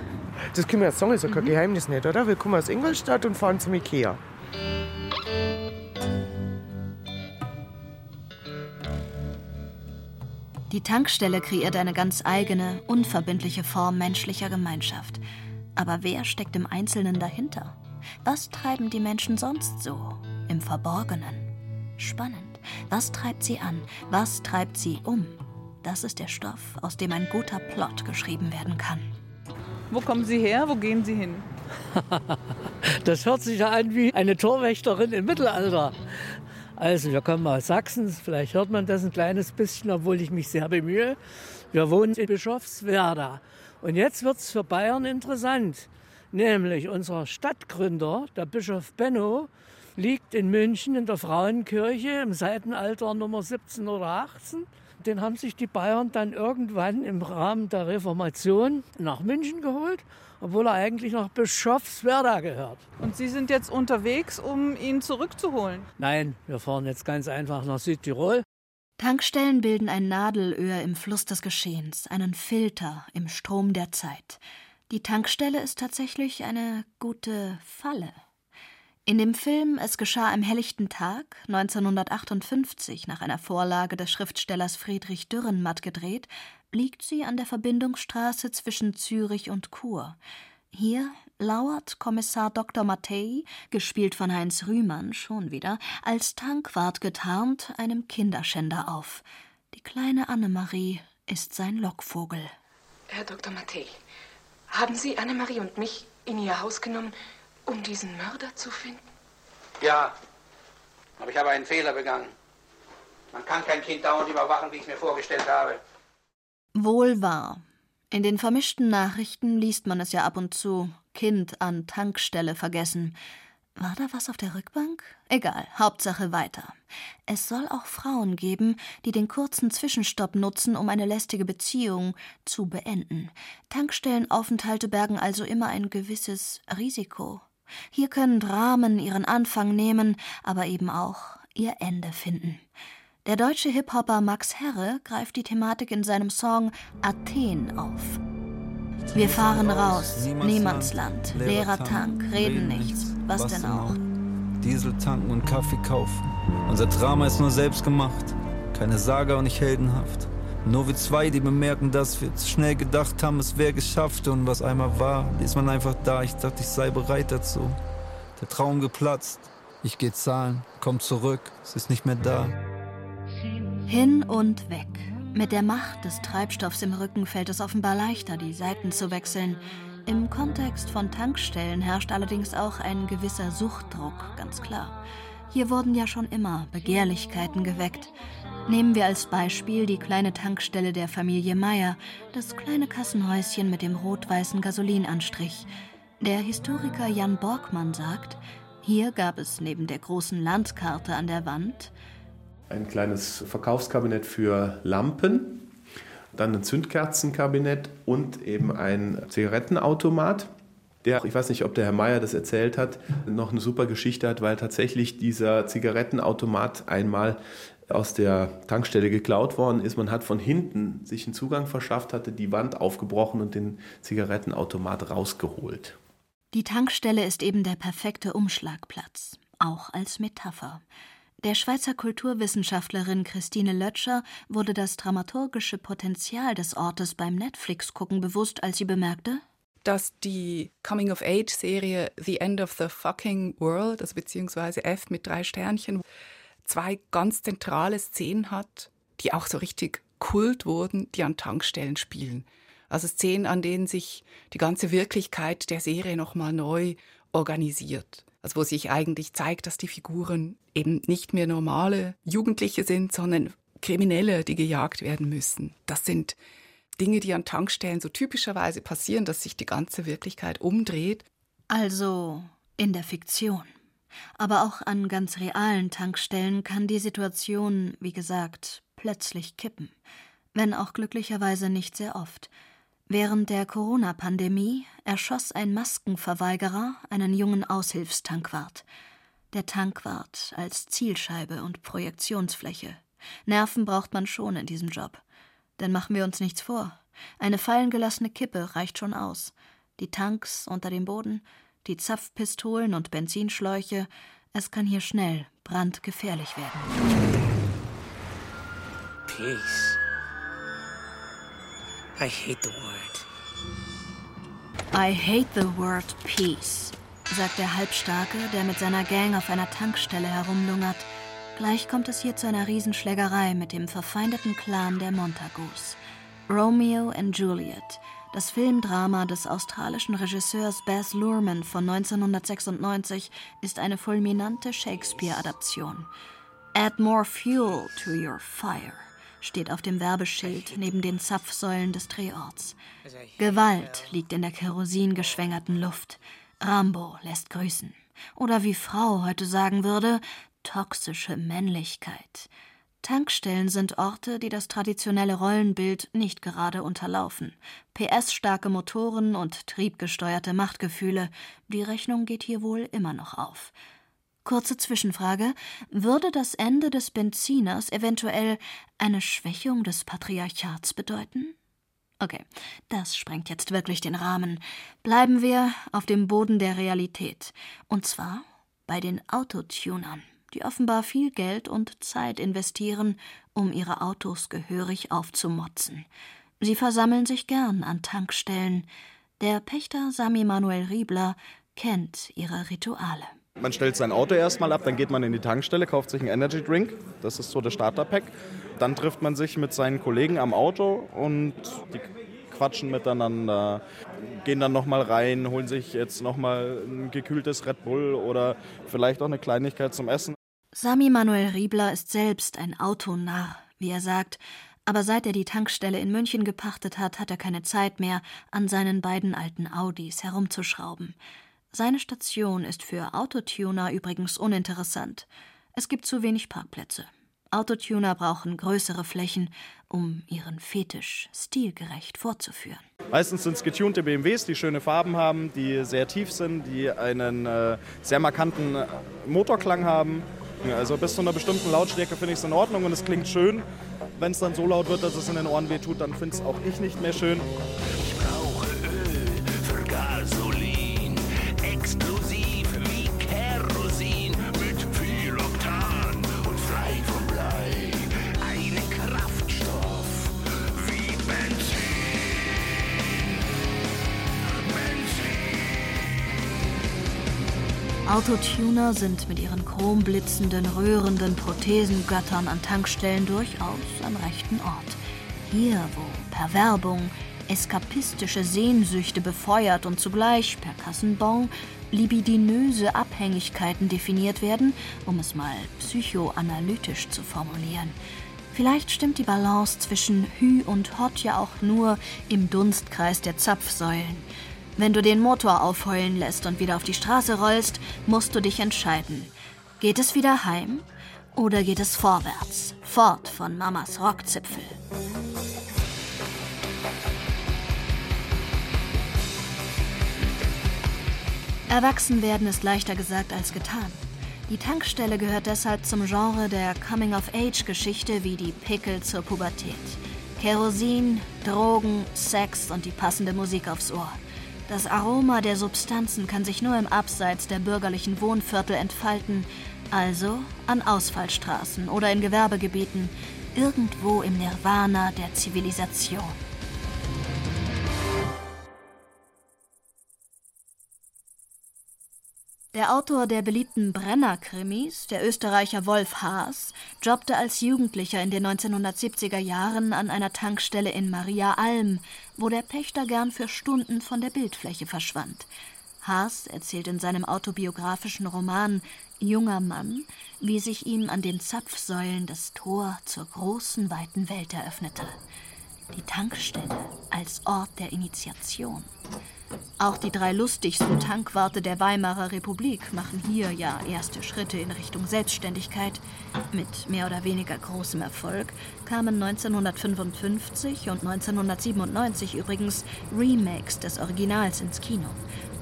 Das können wir jetzt sagen, ist ja kein Geheimnis nicht, oder? Wir kommen aus Ingolstadt und fahren zum Ikea. Die Tankstelle kreiert eine ganz eigene, unverbindliche Form menschlicher Gemeinschaft. Aber wer steckt im Einzelnen dahinter? Was treiben die Menschen sonst so im Verborgenen? Spannend. Was treibt sie an? Was treibt sie um? Das ist der Stoff, aus dem ein guter Plot geschrieben werden kann. Wo kommen Sie her? Wo gehen Sie hin? Das hört sich ja an wie eine Torwächterin im Mittelalter. Also, wir kommen aus Sachsen, vielleicht hört man das ein kleines bisschen, obwohl ich mich sehr bemühe. Wir wohnen in Bischofswerda. Und jetzt wird es für Bayern interessant. Nämlich unser Stadtgründer, der Bischof Benno, liegt in München in der Frauenkirche im Seitenalter Nummer 17 oder 18. Den haben sich die Bayern dann irgendwann im Rahmen der Reformation nach München geholt, obwohl er eigentlich nach Bischofswerda gehört. Und Sie sind jetzt unterwegs, um ihn zurückzuholen? Nein, wir fahren jetzt ganz einfach nach Südtirol. Tankstellen bilden ein Nadelöhr im Fluss des Geschehens, einen Filter im Strom der Zeit. Die Tankstelle ist tatsächlich eine gute Falle. In dem Film Es geschah am helllichten Tag 1958 nach einer Vorlage des Schriftstellers Friedrich Dürrenmatt gedreht, liegt sie an der Verbindungsstraße zwischen Zürich und Chur. Hier lauert Kommissar Dr. Mattei, gespielt von Heinz Rühmann schon wieder, als Tankwart getarnt einem Kinderschänder auf. Die kleine Annemarie ist sein Lockvogel. Herr Dr. Mattei, haben Sie Annemarie und mich in Ihr Haus genommen, um diesen Mörder zu finden? Ja, Aber ich habe einen Fehler begangen. Man kann kein Kind dauernd überwachen, wie ich es mir vorgestellt habe. Wohl wahr. In den vermischten Nachrichten liest man es ja ab und zu. Kind an Tankstelle vergessen. War da was auf der Rückbank? Egal, Hauptsache weiter. Es soll auch Frauen geben, die den kurzen Zwischenstopp nutzen, um eine lästige Beziehung zu beenden. Tankstellenaufenthalte bergen also immer ein gewisses Risiko. Hier können Dramen ihren Anfang nehmen, aber eben auch ihr Ende finden. Der deutsche Hip-Hopper Max Herre greift die Thematik in seinem Song Athen auf. Wir fahren raus, Niemandsland, leerer Tank, reden nichts, was denn auch. Diesel tanken und Kaffee kaufen. Unser Drama ist nur selbst gemacht, keine Saga und nicht heldenhaft. Nur wir zwei, die bemerken, dass wir zu schnell gedacht haben, es wäre geschafft und was einmal war, ist man einfach da. Ich dachte, ich sei bereit dazu. Der Traum geplatzt. Ich geh zahlen, komm zurück, es ist nicht mehr da. Hin und weg. Mit der Macht des Treibstoffs im Rücken fällt es offenbar leichter, die Seiten zu wechseln. Im Kontext von Tankstellen herrscht allerdings auch ein gewisser Suchtdruck, ganz klar. Hier wurden ja schon immer Begehrlichkeiten geweckt. Nehmen wir als Beispiel die kleine Tankstelle der Familie Meyer, das kleine Kassenhäuschen mit dem rot-weißen Gasolinanstrich. Der Historiker Jan Borgmann sagt, hier gab es neben der großen Landkarte an der Wand ein kleines Verkaufskabinett für Lampen, dann ein Zündkerzenkabinett und eben ein Zigarettenautomat. Der, ich weiß nicht, ob der Herr Meier das erzählt hat, noch eine super Geschichte hat, weil tatsächlich dieser Zigarettenautomat einmal aus der Tankstelle geklaut worden ist. Man hat von hinten sich einen Zugang verschafft, hatte die Wand aufgebrochen und den Zigarettenautomat rausgeholt. Die Tankstelle ist eben der perfekte Umschlagplatz, auch als Metapher. Der Schweizer Kulturwissenschaftlerin Christine Lötscher wurde das dramaturgische Potenzial des Ortes beim Netflix-Gucken bewusst, als sie bemerkte, dass die Coming-of-Age-Serie The End of the Fucking World, also beziehungsweise F mit drei Sternchen, zwei ganz zentrale Szenen hat, die auch so richtig Kult wurden, die an Tankstellen spielen. Also Szenen, an denen sich die ganze Wirklichkeit der Serie nochmal neu organisiert. Also wo sich eigentlich zeigt, dass die Figuren eben nicht mehr normale Jugendliche sind, sondern Kriminelle, die gejagt werden müssen. Das sind Dinge, die an Tankstellen so typischerweise passieren, dass sich die ganze Wirklichkeit umdreht. Also in der Fiktion. Aber auch an ganz realen Tankstellen kann die Situation, wie gesagt, plötzlich kippen. Wenn auch glücklicherweise nicht sehr oft. Während der Corona-Pandemie erschoss ein Maskenverweigerer einen jungen Aushilfstankwart. Der Tankwart als Zielscheibe und Projektionsfläche. Nerven braucht man schon in diesem Job. Denn machen wir uns nichts vor. Eine fallen gelassene Kippe reicht schon aus. Die Tanks unter dem Boden, die Zapfpistolen und Benzinschläuche, es kann hier schnell brandgefährlich werden. Peace. I hate the word. I hate the word peace, sagt der Halbstarke, der mit seiner Gang auf einer Tankstelle herumlungert. Gleich kommt es hier zu einer Riesenschlägerei mit dem verfeindeten Clan der Montagus. Romeo and Juliet, das Filmdrama des australischen Regisseurs Baz Luhrmann von 1996, ist eine fulminante Shakespeare-Adaption. Add more fuel to your fire steht auf dem Werbeschild neben den Zapfsäulen des Drehorts. Gewalt liegt in der kerosingeschwängerten Luft. Rambo lässt grüßen. Oder wie Frau heute sagen würde, toxische Männlichkeit. Tankstellen sind Orte, die das traditionelle Rollenbild nicht gerade unterlaufen. PS-starke Motoren und triebgesteuerte Machtgefühle, die Rechnung geht hier wohl immer noch auf. Kurze Zwischenfrage. Würde das Ende des Benziners eventuell eine Schwächung des Patriarchats bedeuten? Okay, das sprengt jetzt wirklich den Rahmen. Bleiben wir auf dem Boden der Realität. Und zwar bei den Autotunern, die offenbar viel Geld und Zeit investieren, um ihre Autos gehörig aufzumotzen. Sie versammeln sich gern an Tankstellen. Der Pächter Sami Manuel Riebler kennt ihre Rituale. Man stellt sein Auto erstmal ab, dann geht man in die Tankstelle, kauft sich einen Energy Drink. Das ist so das Starterpack. Dann trifft man sich mit seinen Kollegen am Auto und die quatschen miteinander, gehen dann nochmal rein, holen sich jetzt nochmal ein gekühltes Red Bull oder vielleicht auch eine Kleinigkeit zum Essen. Sami Manuel Riebler ist selbst ein Autonarr, wie er sagt, aber seit er die Tankstelle in München gepachtet hat, hat er keine Zeit mehr, an seinen beiden alten Audis herumzuschrauben. Seine Station ist für Autotuner übrigens uninteressant. Es gibt zu wenig Parkplätze. Autotuner brauchen größere Flächen, um ihren Fetisch stilgerecht vorzuführen. Meistens sind es getunte BMWs, die schöne Farben haben, die sehr tief sind, die einen äh, sehr markanten äh, Motorklang haben. Also bis zu einer bestimmten Lautstärke finde ich es in Ordnung und es klingt schön. Wenn es dann so laut wird, dass es in den Ohren wehtut, dann finde es auch ich nicht mehr schön. Autotuner sind mit ihren chromblitzenden, rührenden Prothesengöttern an Tankstellen durchaus am rechten Ort. Hier, wo per Werbung eskapistische Sehnsüchte befeuert und zugleich per Kassenbon libidinöse Abhängigkeiten definiert werden, um es mal psychoanalytisch zu formulieren. Vielleicht stimmt die Balance zwischen Hü und Hot ja auch nur im Dunstkreis der Zapfsäulen. Wenn du den Motor aufheulen lässt und wieder auf die Straße rollst, musst du dich entscheiden. Geht es wieder heim oder geht es vorwärts, fort von Mamas Rockzipfel? Erwachsen werden ist leichter gesagt als getan. Die Tankstelle gehört deshalb zum Genre der Coming-of-Age-Geschichte wie die Pickel zur Pubertät. Kerosin, Drogen, Sex und die passende Musik aufs Ohr. Das Aroma der Substanzen kann sich nur im Abseits der bürgerlichen Wohnviertel entfalten, also an Ausfallstraßen oder in Gewerbegebieten, irgendwo im Nirvana der Zivilisation. Der Autor der beliebten Brenner-Krimis, der Österreicher Wolf Haas, jobbte als Jugendlicher in den 1970er Jahren an einer Tankstelle in Maria Alm, wo der Pächter gern für Stunden von der Bildfläche verschwand. Haas erzählt in seinem autobiografischen Roman Junger Mann, wie sich ihm an den Zapfsäulen das Tor zur großen, weiten Welt eröffnete. Die Tankstelle als Ort der Initiation. Auch die drei lustigsten Tankwarte der Weimarer Republik machen hier ja erste Schritte in Richtung Selbstständigkeit. Mit mehr oder weniger großem Erfolg kamen 1955 und 1997 übrigens Remakes des Originals ins Kino.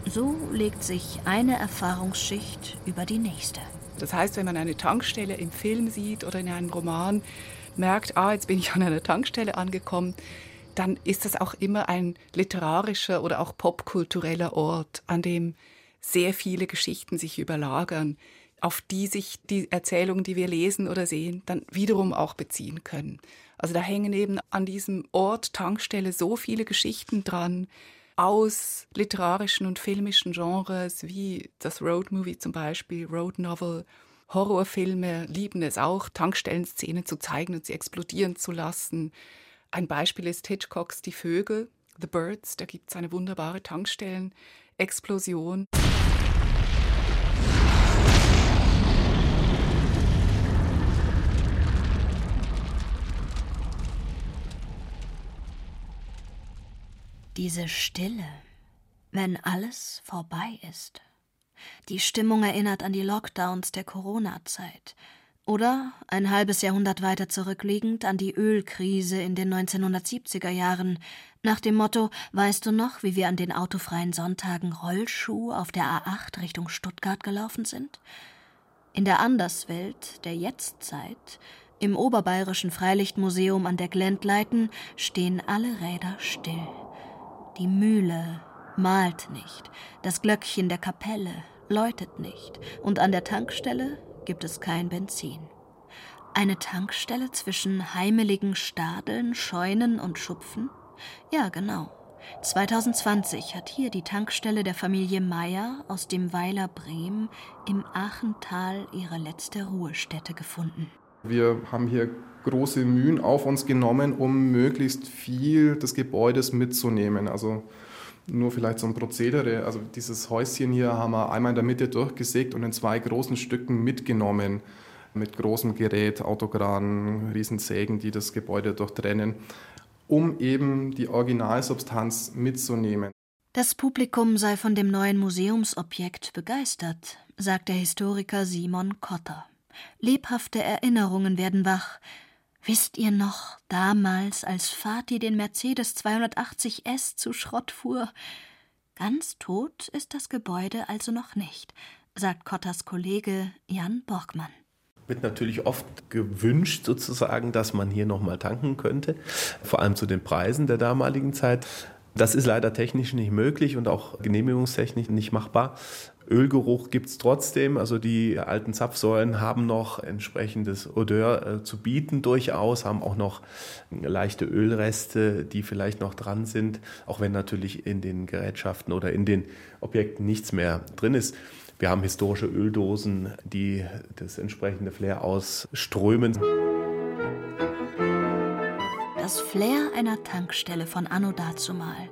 So legt sich eine Erfahrungsschicht über die nächste. Das heißt, wenn man eine Tankstelle im Film sieht oder in einem Roman, merkt, ah, jetzt bin ich an einer Tankstelle angekommen, dann ist das auch immer ein literarischer oder auch popkultureller Ort, an dem sehr viele Geschichten sich überlagern, auf die sich die Erzählungen, die wir lesen oder sehen, dann wiederum auch beziehen können. Also da hängen eben an diesem Ort Tankstelle so viele Geschichten dran aus literarischen und filmischen Genres wie das Road Movie zum Beispiel, Road Novel. Horrorfilme lieben es auch, Tankstellenszenen zu zeigen und sie explodieren zu lassen. Ein Beispiel ist Hitchcocks Die Vögel, The Birds, da gibt es eine wunderbare Tankstellen-Explosion. Diese Stille, wenn alles vorbei ist. Die Stimmung erinnert an die Lockdowns der Corona-Zeit oder, ein halbes Jahrhundert weiter zurückliegend, an die Ölkrise in den 1970er Jahren, nach dem Motto Weißt du noch, wie wir an den autofreien Sonntagen Rollschuh auf der A8 Richtung Stuttgart gelaufen sind? In der Anderswelt der Jetztzeit, im Oberbayerischen Freilichtmuseum an der Glendleiten, stehen alle Räder still. Die Mühle malt nicht, das Glöckchen der Kapelle läutet nicht, und an der Tankstelle gibt es kein Benzin. Eine Tankstelle zwischen heimeligen Stadeln, Scheunen und Schupfen? Ja, genau. 2020 hat hier die Tankstelle der Familie Meyer aus dem Weiler Brehm im Achental ihre letzte Ruhestätte gefunden. Wir haben hier große Mühen auf uns genommen, um möglichst viel des Gebäudes mitzunehmen. Also nur vielleicht so ein Prozedere. Also dieses Häuschen hier haben wir einmal in der Mitte durchgesägt und in zwei großen Stücken mitgenommen. mit großem Gerät, Autograden, Riesensägen, die das Gebäude durchtrennen, um eben die Originalsubstanz mitzunehmen. Das Publikum sei von dem neuen Museumsobjekt begeistert, sagt der Historiker Simon Kotter. Lebhafte Erinnerungen werden wach. Wisst ihr noch, damals, als Fatih den Mercedes 280 S zu Schrott fuhr? Ganz tot ist das Gebäude also noch nicht, sagt Kotters Kollege Jan Borgmann wird natürlich oft gewünscht, sozusagen, dass man hier nochmal tanken könnte, vor allem zu den Preisen der damaligen Zeit. Das ist leider technisch nicht möglich und auch genehmigungstechnisch nicht machbar. Ölgeruch gibt es trotzdem. Also die alten Zapfsäulen haben noch entsprechendes Odeur äh, zu bieten durchaus, haben auch noch leichte Ölreste, die vielleicht noch dran sind, auch wenn natürlich in den Gerätschaften oder in den Objekten nichts mehr drin ist. Wir haben historische Öldosen, die das entsprechende Flair ausströmen. Das Flair einer Tankstelle von Anno dazumal.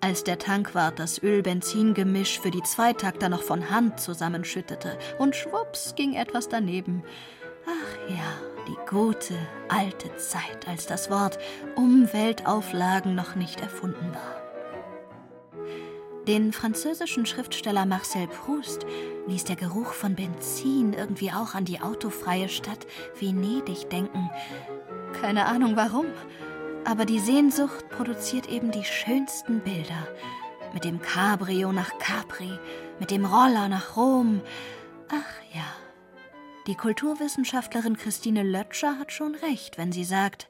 Als der Tankwart das Öl-Benzin-Gemisch für die Zweitakter noch von Hand zusammenschüttete und schwupps ging etwas daneben. Ach ja, die gute alte Zeit, als das Wort Umweltauflagen noch nicht erfunden war. Den französischen Schriftsteller Marcel Proust ließ der Geruch von Benzin irgendwie auch an die autofreie Stadt Venedig denken. Keine Ahnung warum, aber die Sehnsucht produziert eben die schönsten Bilder. Mit dem Cabrio nach Capri, mit dem Roller nach Rom. Ach ja. Die Kulturwissenschaftlerin Christine Lötscher hat schon recht, wenn sie sagt,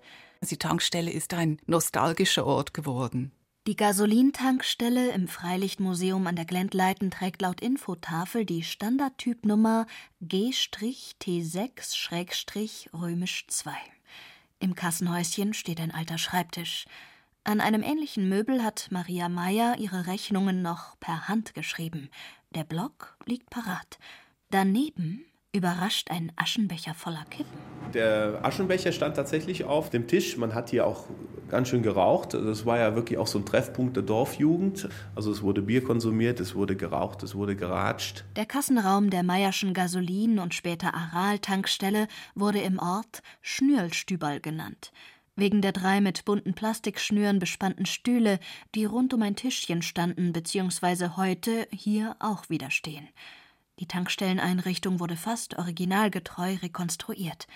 die Tankstelle ist ein nostalgischer Ort geworden. Die Gasolintankstelle im Freilichtmuseum an der Glendleiten trägt laut Infotafel die Standardtypnummer G-T6-2. Im Kassenhäuschen steht ein alter Schreibtisch. An einem ähnlichen Möbel hat Maria Meyer ihre Rechnungen noch per Hand geschrieben. Der Block liegt parat. Daneben überrascht ein Aschenbecher voller Kippen. Der Aschenbecher stand tatsächlich auf dem Tisch. Man hat hier auch ganz schön geraucht. Das war ja wirklich auch so ein Treffpunkt der Dorfjugend. Also es wurde Bier konsumiert, es wurde geraucht, es wurde geratscht. Der Kassenraum der Meierschen Gasolin- und später Aral-Tankstelle wurde im Ort Schnürlstüberl genannt. Wegen der drei mit bunten Plastikschnüren bespannten Stühle, die rund um ein Tischchen standen bzw. heute hier auch wieder stehen. Die Tankstelleneinrichtung wurde fast originalgetreu rekonstruiert.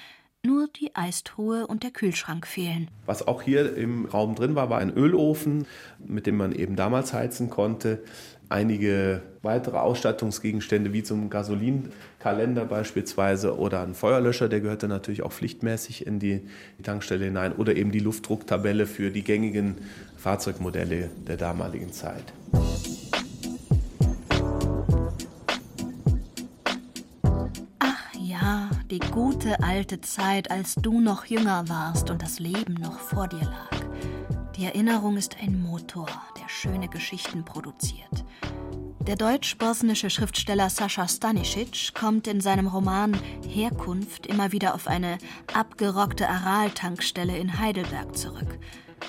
Nur die Eistruhe und der Kühlschrank fehlen. Was auch hier im Raum drin war, war ein Ölofen, mit dem man eben damals heizen konnte. Einige weitere Ausstattungsgegenstände, wie zum Gasolinkalender beispielsweise oder ein Feuerlöscher, der gehörte natürlich auch pflichtmäßig in die Tankstelle hinein. Oder eben die Luftdrucktabelle für die gängigen Fahrzeugmodelle der damaligen Zeit. Die gute alte Zeit, als du noch jünger warst und das Leben noch vor dir lag. Die Erinnerung ist ein Motor, der schöne Geschichten produziert. Der deutsch-bosnische Schriftsteller Sascha Stanisic kommt in seinem Roman Herkunft immer wieder auf eine abgerockte Aral-Tankstelle in Heidelberg zurück.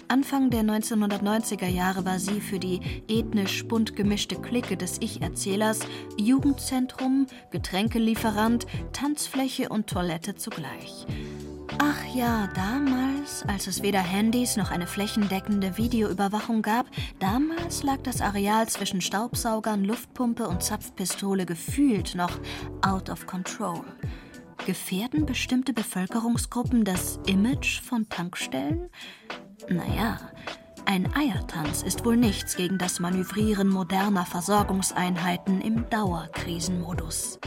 Anfang der 1990er Jahre war sie für die ethnisch bunt gemischte Clique des Ich-Erzählers Jugendzentrum, Getränkelieferant, Tanzfläche und Toilette zugleich. Ach ja, damals, als es weder Handys noch eine flächendeckende Videoüberwachung gab, damals lag das Areal zwischen Staubsaugern, Luftpumpe und Zapfpistole gefühlt noch out of control. Gefährden bestimmte Bevölkerungsgruppen das Image von Tankstellen? Naja, ein Eiertanz ist wohl nichts gegen das Manövrieren moderner Versorgungseinheiten im Dauerkrisenmodus.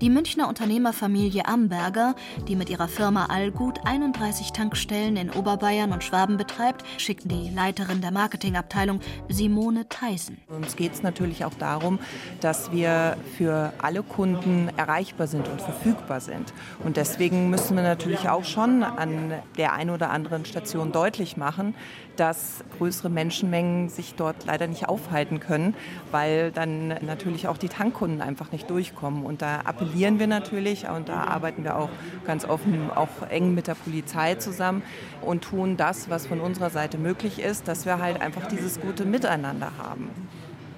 Die Münchner Unternehmerfamilie Amberger, die mit ihrer Firma Allgut 31 Tankstellen in Oberbayern und Schwaben betreibt, schickten die Leiterin der Marketingabteilung Simone Theisen. Uns geht es natürlich auch darum, dass wir für alle Kunden erreichbar sind und verfügbar sind. Und deswegen müssen wir natürlich auch schon an der einen oder anderen Station deutlich machen, dass größere Menschenmengen sich dort leider nicht aufhalten können, weil dann natürlich auch die Tankkunden einfach nicht durchkommen. Und da appellieren wir natürlich und da arbeiten wir auch ganz offen, auch eng mit der Polizei zusammen und tun das, was von unserer Seite möglich ist, dass wir halt einfach dieses gute Miteinander haben.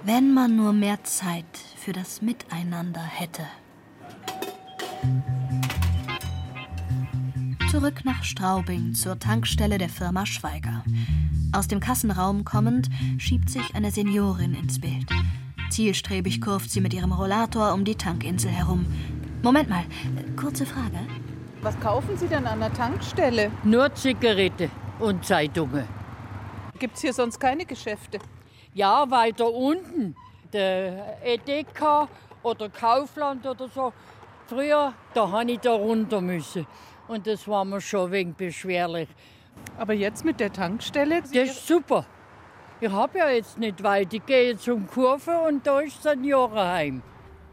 Wenn man nur mehr Zeit für das Miteinander hätte. Zurück nach Straubing zur Tankstelle der Firma Schweiger. Aus dem Kassenraum kommend schiebt sich eine Seniorin ins Bild. Zielstrebig kurft sie mit ihrem Rollator um die Tankinsel herum. Moment mal, kurze Frage. Was kaufen Sie denn an der Tankstelle? Nur Zigarette und Zeitungen. Gibt es hier sonst keine Geschäfte? Ja, weiter unten. Der Edeka oder Kaufland oder so. Früher, da habe ich da runter müssen. Und das war mir schon wenig beschwerlich. Aber jetzt mit der Tankstelle? Das ist super. Ich habe ja jetzt nicht weit. Ich gehe zum Kurve und da ist Seniorenheim.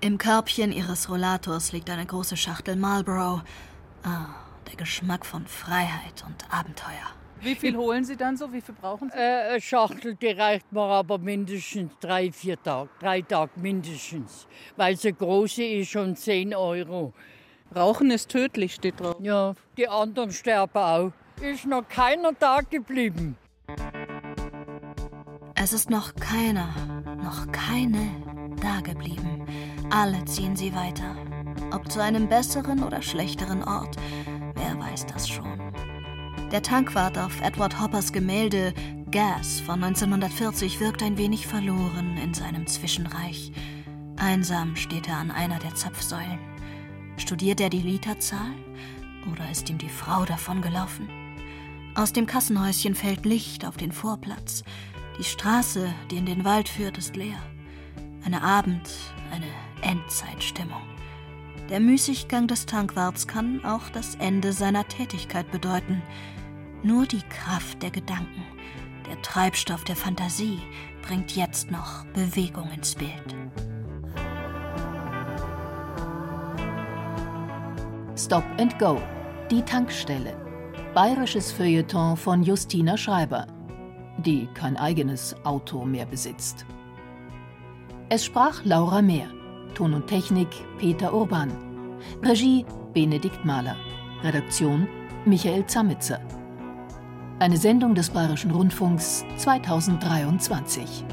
Im Körbchen ihres Rollators liegt eine große Schachtel Marlboro. Ah, der Geschmack von Freiheit und Abenteuer. Wie viel holen Sie dann so? Wie viel brauchen Sie? Äh, eine Schachtel, die reicht mir aber mindestens drei, vier Tage. Drei Tage mindestens. Weil sie große ist schon 10 Euro. Rauchen ist tödlich, steht drauf. Ja, die anderen sterben auch. Ist noch keiner da geblieben. Es ist noch keiner, noch keine da geblieben. Alle ziehen sie weiter. Ob zu einem besseren oder schlechteren Ort, wer weiß das schon. Der Tankwart auf Edward Hoppers Gemälde Gas von 1940 wirkt ein wenig verloren in seinem Zwischenreich. Einsam steht er an einer der Zapfsäulen. Studiert er die Literzahl? Oder ist ihm die Frau davongelaufen? Aus dem Kassenhäuschen fällt Licht auf den Vorplatz. Die Straße, die in den Wald führt, ist leer. Eine Abend-, eine Endzeitstimmung. Der Müßiggang des Tankwarts kann auch das Ende seiner Tätigkeit bedeuten. Nur die Kraft der Gedanken, der Treibstoff der Fantasie bringt jetzt noch Bewegung ins Bild. Stop and Go. Die Tankstelle. Bayerisches Feuilleton von Justina Schreiber, die kein eigenes Auto mehr besitzt. Es sprach Laura Mehr. Ton und Technik Peter Urban. Regie Benedikt Mahler. Redaktion Michael Zamitzer. Eine Sendung des Bayerischen Rundfunks 2023.